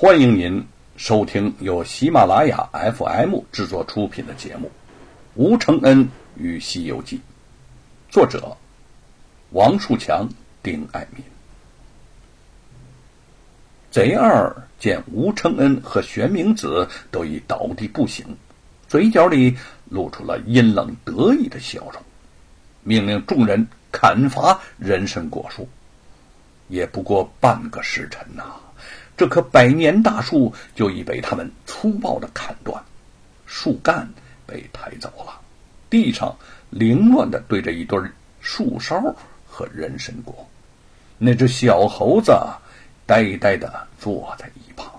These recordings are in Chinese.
欢迎您收听由喜马拉雅 FM 制作出品的节目《吴承恩与西游记》，作者王树强、丁爱民。贼二见吴承恩和玄冥子都已倒地不醒，嘴角里露出了阴冷得意的笑容，命令众人砍伐人参果树。也不过半个时辰呐。这棵百年大树就已被他们粗暴的砍断，树干被抬走了，地上凌乱的堆着一堆树梢和人参果。那只小猴子呆呆的坐在一旁。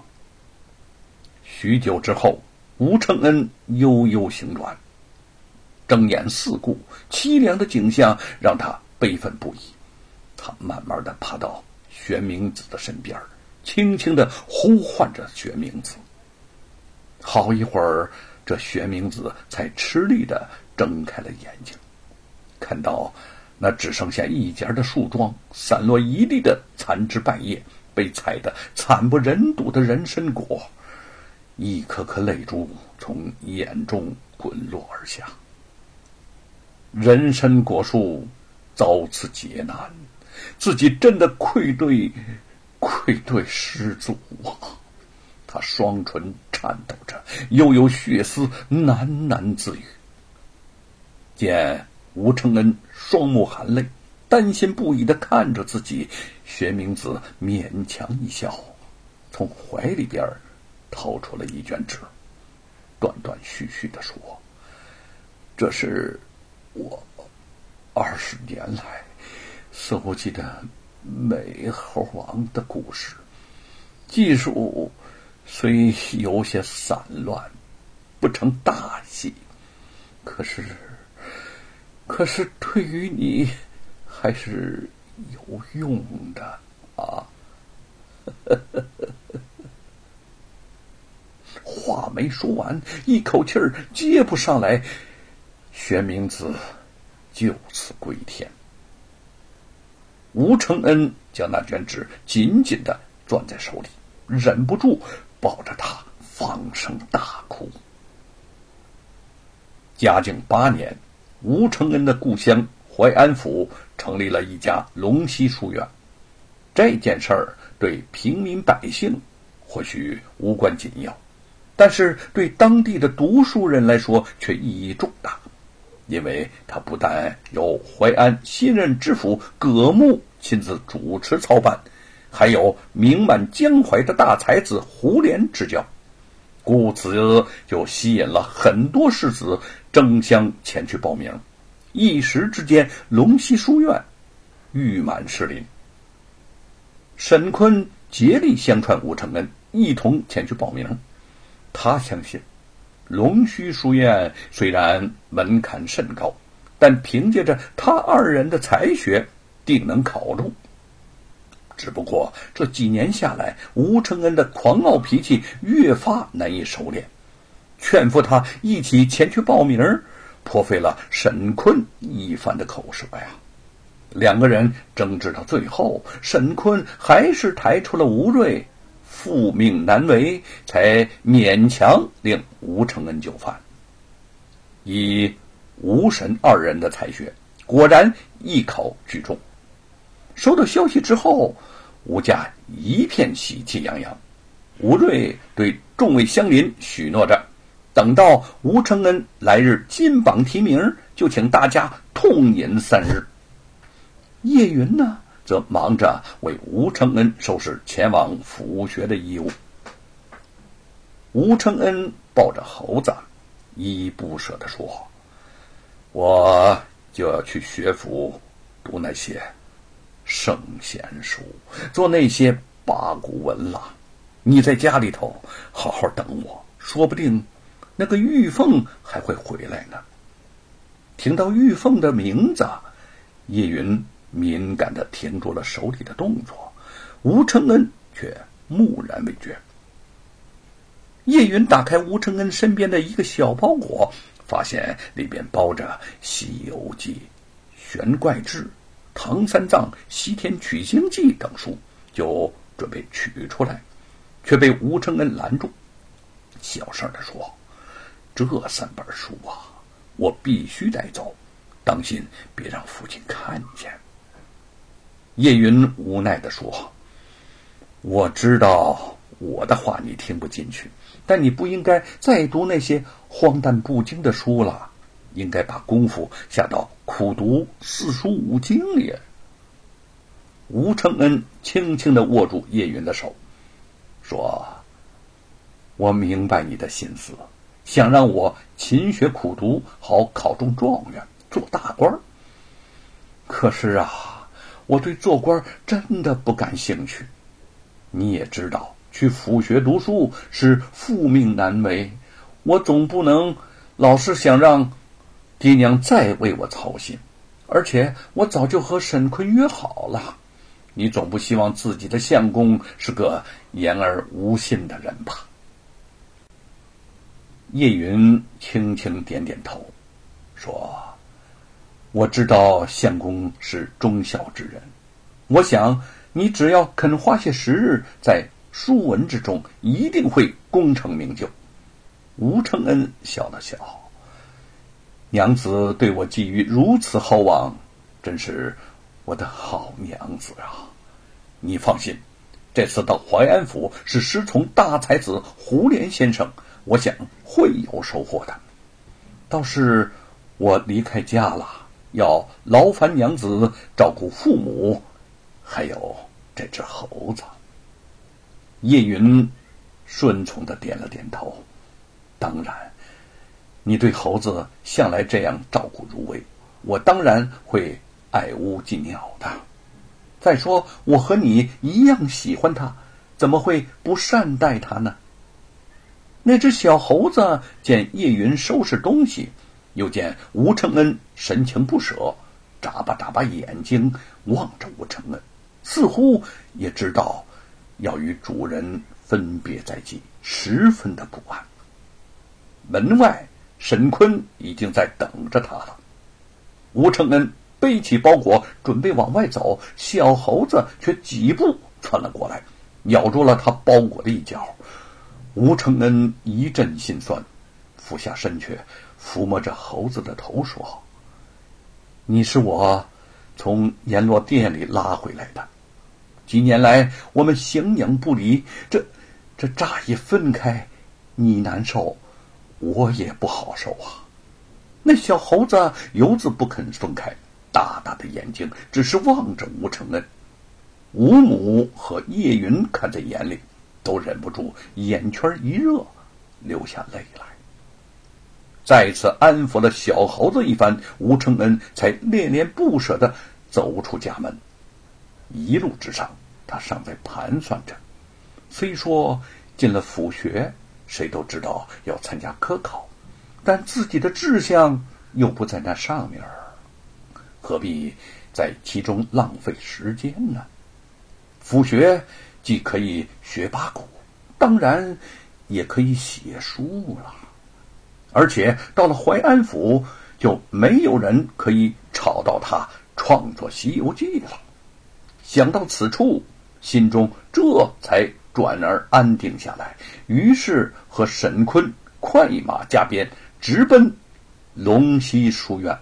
许久之后，吴承恩悠悠醒转，睁眼四顾，凄凉的景象让他悲愤不已。他慢慢的爬到玄冥子的身边轻轻的呼唤着玄冥子。好一会儿，这玄冥子才吃力的睁开了眼睛，看到那只剩下一截的树桩，散落一地的残枝败叶，被踩得惨不忍睹的人参果，一颗颗泪珠从眼中滚落而下。人参果树遭此劫难，自己真的愧对。愧对师祖啊！他双唇颤抖着，又有血丝喃喃自语。见吴承恩双目含泪，担心不已的看着自己，薛明子勉强一笑，从怀里边掏出了一卷纸，断断续续的说：“这是我二十年来搜集的。”美猴王的故事，技术虽有些散乱，不成大器，可是，可是对于你还是有用的啊！话没说完，一口气儿接不上来，玄冥子就此归天。吴承恩将那卷纸紧紧的攥在手里，忍不住抱着他放声大哭。嘉靖八年，吴承恩的故乡淮安府成立了一家龙溪书院。这件事儿对平民百姓或许无关紧要，但是对当地的读书人来说却意义重大。因为他不但由淮安新任知府葛牧亲自主持操办，还有名满江淮的大才子胡琏执教，故此就吸引了很多士子争相前去报名。一时之间，龙溪书院誉满士林。沈坤竭力相传吴承恩，一同前去报名。他相信。龙须书院虽然门槛甚高，但凭借着他二人的才学，定能考入。只不过这几年下来，吴承恩的狂傲脾气越发难以收敛，劝服他一起前去报名，颇费了沈坤一番的口舌呀。两个人争执到最后，沈坤还是抬出了吴瑞。父命难违，才勉强令吴承恩就范。以吴神二人的才学，果然一考举中。收到消息之后，吴家一片喜气洋洋。吴瑞对众位乡邻许诺着，等到吴承恩来日金榜题名，就请大家痛饮三日。叶云呢？则忙着为吴承恩收拾前往府学的衣物。吴承恩抱着猴子，依依不舍地说：“我就要去学府读那些圣贤书，做那些八股文了。你在家里头好好等我，说不定那个玉凤还会回来呢。”听到玉凤的名字，叶云。敏感的停住了手里的动作，吴承恩却木然未觉。叶云打开吴承恩身边的一个小包裹，发现里边包着《西游记》《玄怪志》《唐三藏西天取经记》等书，就准备取出来，却被吴承恩拦住，小声的说：“这三本书啊，我必须带走，当心别让父亲看见。”叶云无奈的说：“我知道我的话你听不进去，但你不应该再读那些荒诞不经的书了，应该把功夫下到苦读四书五经里。”吴承恩轻轻的握住叶云的手，说：“我明白你的心思，想让我勤学苦读，好考中状元，做大官。可是啊，我对做官真的不感兴趣。你也知道，去府学读书是父命难违，我总不能老是想让爹娘再为我操心。而且我早就和沈坤约好了。”你总不希望自己的相公是个言而无信的人吧？叶云轻轻点点头，说：“我知道相公是忠孝之人，我想你只要肯花些时日在书文之中，一定会功成名就。”吴承恩笑了笑：“娘子对我寄予如此厚望，真是……”我的好娘子啊，你放心，这次到淮安府是师从大才子胡连先生，我想会有收获的。倒是我离开家了，要劳烦娘子照顾父母，还有这只猴子。叶云顺从的点了点头。当然，你对猴子向来这样照顾如微，我当然会。爱屋及鸟的。再说，我和你一样喜欢它，怎么会不善待它呢？那只小猴子见叶云收拾东西，又见吴承恩神情不舍，眨巴眨巴眼睛望着吴承恩，似乎也知道要与主人分别在即，十分的不安。门外，沈坤已经在等着他了。吴承恩。背起包裹，准备往外走，小猴子却几步窜了过来，咬住了他包裹的一角。吴承恩一阵心酸，俯下身去抚摸着猴子的头，说：“你是我从阎罗殿里拉回来的，几年来我们形影不离，这这乍一分开，你难受，我也不好受啊。”那小猴子犹自不肯分开。大大的眼睛只是望着吴承恩，吴母和叶云看在眼里，都忍不住眼圈一热，流下泪来。再次安抚了小猴子一番，吴承恩才恋恋不舍的走出家门。一路之上，他尚在盘算着：虽说进了府学，谁都知道要参加科考，但自己的志向又不在那上面儿。何必在其中浪费时间呢？府学既可以学八股，当然也可以写书了。而且到了淮安府，就没有人可以吵到他创作《西游记》了。想到此处，心中这才转而安定下来。于是和沈坤快马加鞭，直奔龙溪书院。